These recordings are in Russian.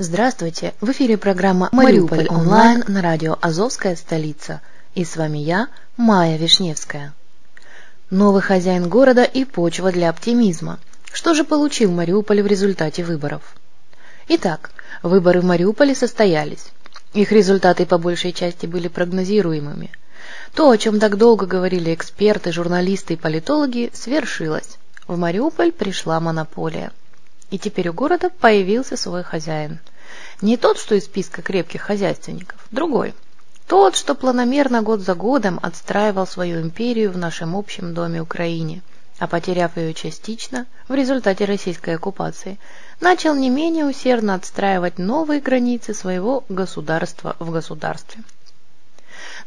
Здравствуйте! В эфире программа «Мариуполь онлайн» на радио «Азовская столица». И с вами я, Майя Вишневская. Новый хозяин города и почва для оптимизма. Что же получил Мариуполь в результате выборов? Итак, выборы в Мариуполе состоялись. Их результаты по большей части были прогнозируемыми. То, о чем так долго говорили эксперты, журналисты и политологи, свершилось. В Мариуполь пришла монополия – и теперь у города появился свой хозяин. Не тот, что из списка крепких хозяйственников, другой. Тот, что планомерно год за годом отстраивал свою империю в нашем общем доме Украине, а потеряв ее частично в результате российской оккупации, начал не менее усердно отстраивать новые границы своего государства в государстве.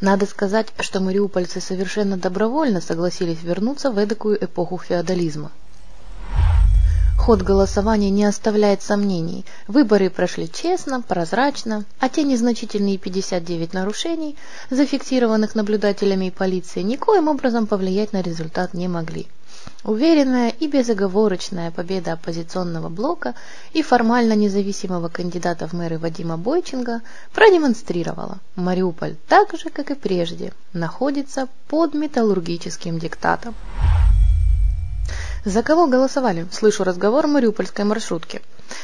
Надо сказать, что мариупольцы совершенно добровольно согласились вернуться в эдакую эпоху феодализма. Ход голосования не оставляет сомнений. Выборы прошли честно, прозрачно, а те незначительные 59 нарушений, зафиксированных наблюдателями и полицией, никоим образом повлиять на результат не могли. Уверенная и безоговорочная победа оппозиционного блока и формально независимого кандидата в мэры Вадима Бойченко продемонстрировала, Мариуполь так же, как и прежде, находится под металлургическим диктатом. За кого голосовали? Слышу разговор мариупольской маршрутке.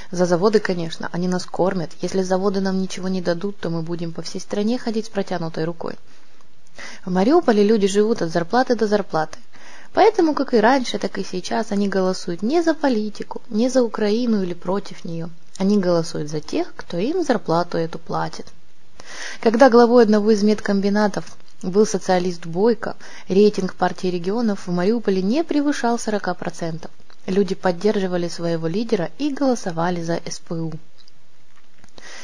За заводы, конечно, они нас кормят. Если заводы нам ничего не дадут, то мы будем по всей стране ходить с протянутой рукой. В Мариуполе люди живут от зарплаты до зарплаты. Поэтому, как и раньше, так и сейчас, они голосуют не за политику, не за Украину или против нее. Они голосуют за тех, кто им зарплату эту платит. Когда главой одного из медкомбинатов был социалист Бойко, рейтинг партии регионов в Мариуполе не превышал 40%. Люди поддерживали своего лидера и голосовали за СПУ.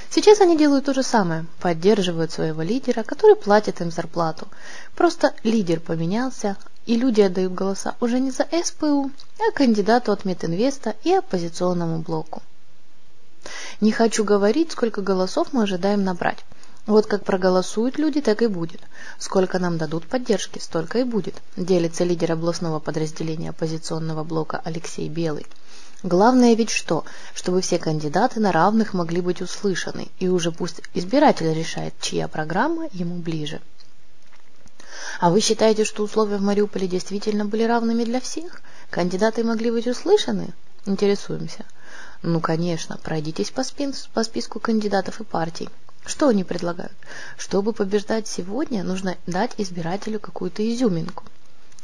Сейчас они делают то же самое, поддерживают своего лидера, который платит им зарплату. Просто лидер поменялся, и люди отдают голоса уже не за СПУ, а кандидату от Мединвеста и оппозиционному блоку. Не хочу говорить, сколько голосов мы ожидаем набрать. Вот как проголосуют люди, так и будет. Сколько нам дадут поддержки, столько и будет, делится лидер областного подразделения оппозиционного блока Алексей Белый. Главное ведь что? Чтобы все кандидаты на равных могли быть услышаны, и уже пусть избиратель решает, чья программа ему ближе. А вы считаете, что условия в Мариуполе действительно были равными для всех? Кандидаты могли быть услышаны? Интересуемся. Ну, конечно, пройдитесь по, спин, по списку кандидатов и партий. Что они предлагают? Чтобы побеждать сегодня, нужно дать избирателю какую-то изюминку.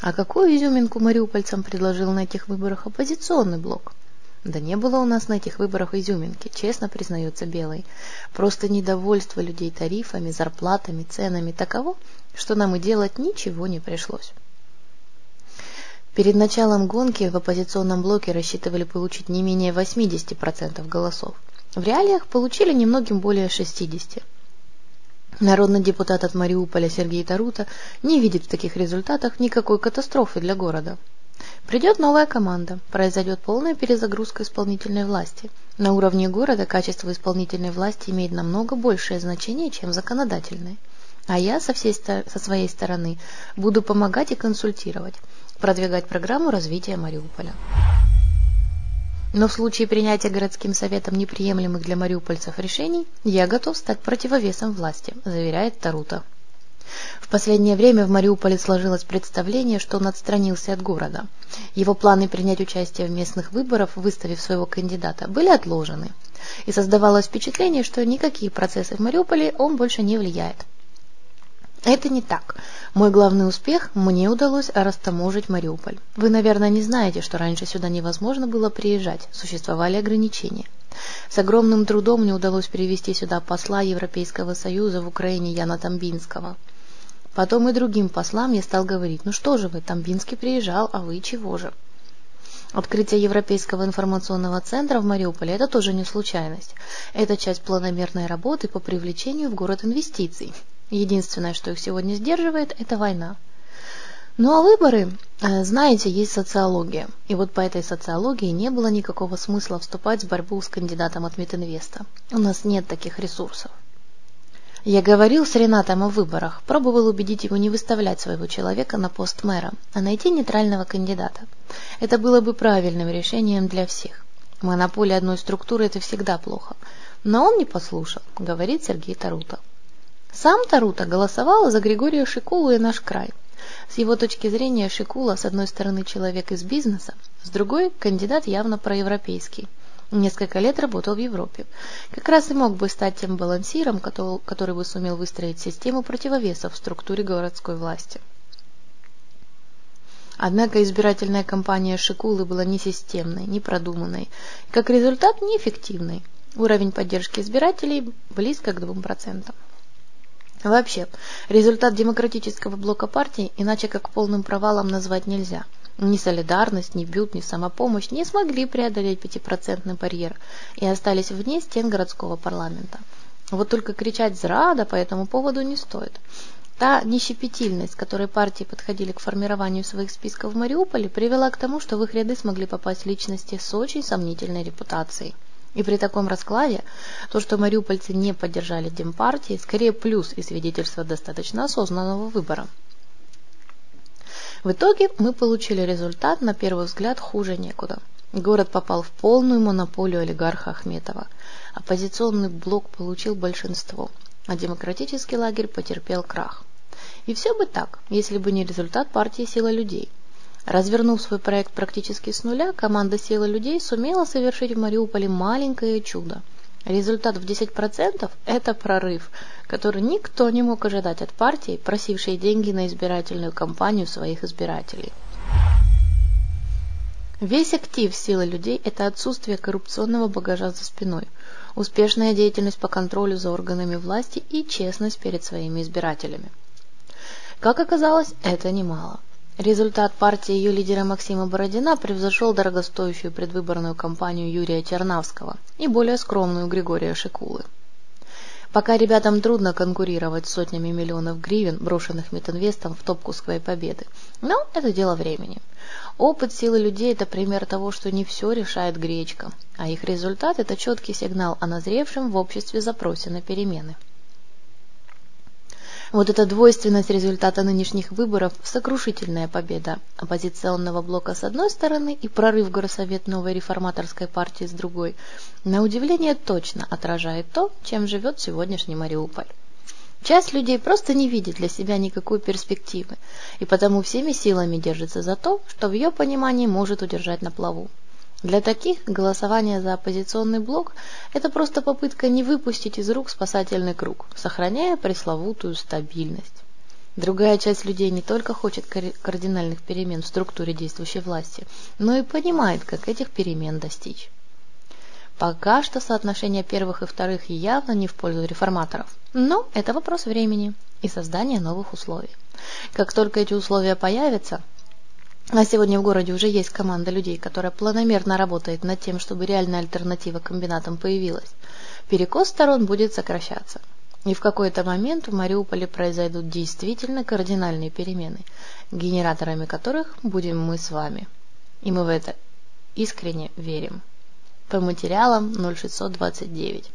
А какую изюминку мариупольцам предложил на этих выборах оппозиционный блок? Да не было у нас на этих выборах изюминки, честно признается Белый. Просто недовольство людей тарифами, зарплатами, ценами таково, что нам и делать ничего не пришлось. Перед началом гонки в оппозиционном блоке рассчитывали получить не менее 80% голосов. В реалиях получили немногим более 60%. Народный депутат от Мариуполя Сергей Тарута не видит в таких результатах никакой катастрофы для города. Придет новая команда, произойдет полная перезагрузка исполнительной власти. На уровне города качество исполнительной власти имеет намного большее значение, чем законодательное. А я со, всей, со своей стороны буду помогать и консультировать, продвигать программу развития Мариуполя. Но в случае принятия городским советом неприемлемых для мариупольцев решений, я готов стать противовесом власти, заверяет Тарута. В последнее время в Мариуполе сложилось представление, что он отстранился от города. Его планы принять участие в местных выборах, выставив своего кандидата, были отложены. И создавалось впечатление, что никакие процессы в Мариуполе он больше не влияет. Это не так. Мой главный успех – мне удалось растаможить Мариуполь. Вы, наверное, не знаете, что раньше сюда невозможно было приезжать, существовали ограничения. С огромным трудом мне удалось перевести сюда посла Европейского Союза в Украине Яна Тамбинского. Потом и другим послам я стал говорить, ну что же вы, Тамбинский приезжал, а вы чего же? Открытие Европейского информационного центра в Мариуполе – это тоже не случайность. Это часть планомерной работы по привлечению в город инвестиций. Единственное, что их сегодня сдерживает, это война. Ну а выборы, э, знаете, есть социология. И вот по этой социологии не было никакого смысла вступать в борьбу с кандидатом от Митинвеста. У нас нет таких ресурсов. Я говорил с Ренатом о выборах, пробовал убедить его не выставлять своего человека на пост мэра, а найти нейтрального кандидата. Это было бы правильным решением для всех. Монополия одной структуры – это всегда плохо. Но он не послушал, говорит Сергей Тарута. Сам Тарута голосовал за Григория Шикулу и наш край. С его точки зрения Шикула, с одной стороны, человек из бизнеса, с другой – кандидат явно проевропейский. Несколько лет работал в Европе. Как раз и мог бы стать тем балансиром, который бы сумел выстроить систему противовесов в структуре городской власти. Однако избирательная кампания Шикулы была несистемной, непродуманной, как результат неэффективной. Уровень поддержки избирателей близко к 2%. Вообще, результат демократического блока партии иначе как полным провалом назвать нельзя. Ни солидарность, ни бют, ни самопомощь не смогли преодолеть пятипроцентный барьер и остались вне стен городского парламента. Вот только кричать «зрада» по этому поводу не стоит. Та нещепетильность, которой партии подходили к формированию своих списков в Мариуполе, привела к тому, что в их ряды смогли попасть личности с очень сомнительной репутацией. И при таком раскладе то, что мариупольцы не поддержали Демпартии, скорее плюс и свидетельство достаточно осознанного выбора. В итоге мы получили результат, на первый взгляд, хуже некуда. Город попал в полную монополию олигарха Ахметова. Оппозиционный блок получил большинство, а демократический лагерь потерпел крах. И все бы так, если бы не результат партии «Сила людей», Развернув свой проект практически с нуля, команда «Сила людей» сумела совершить в Мариуполе маленькое чудо. Результат в 10% – это прорыв, который никто не мог ожидать от партии, просившей деньги на избирательную кампанию своих избирателей. Весь актив силы людей – это отсутствие коррупционного багажа за спиной, успешная деятельность по контролю за органами власти и честность перед своими избирателями. Как оказалось, это немало. Результат партии ее лидера Максима Бородина превзошел дорогостоящую предвыборную кампанию Юрия Чернавского и более скромную Григория Шикулы. Пока ребятам трудно конкурировать с сотнями миллионов гривен, брошенных Метинвестом в топку своей победы, но это дело времени. Опыт силы людей – это пример того, что не все решает гречка, а их результат – это четкий сигнал о назревшем в обществе запросе на перемены. Вот эта двойственность результата нынешних выборов – сокрушительная победа оппозиционного блока с одной стороны и прорыв Горсовет новой реформаторской партии с другой, на удивление точно отражает то, чем живет сегодняшний Мариуполь. Часть людей просто не видит для себя никакой перспективы, и потому всеми силами держится за то, что в ее понимании может удержать на плаву. Для таких голосование за оппозиционный блок – это просто попытка не выпустить из рук спасательный круг, сохраняя пресловутую стабильность. Другая часть людей не только хочет кардинальных перемен в структуре действующей власти, но и понимает, как этих перемен достичь. Пока что соотношение первых и вторых явно не в пользу реформаторов, но это вопрос времени и создания новых условий. Как только эти условия появятся, а сегодня в городе уже есть команда людей, которая планомерно работает над тем, чтобы реальная альтернатива комбинатам появилась. Перекос сторон будет сокращаться. И в какой-то момент в Мариуполе произойдут действительно кардинальные перемены, генераторами которых будем мы с вами. И мы в это искренне верим. По материалам 0629.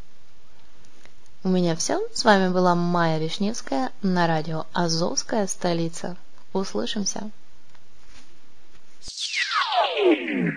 У меня все. С вами была Майя Вишневская на радио «Азовская столица». Услышимся. Yeah.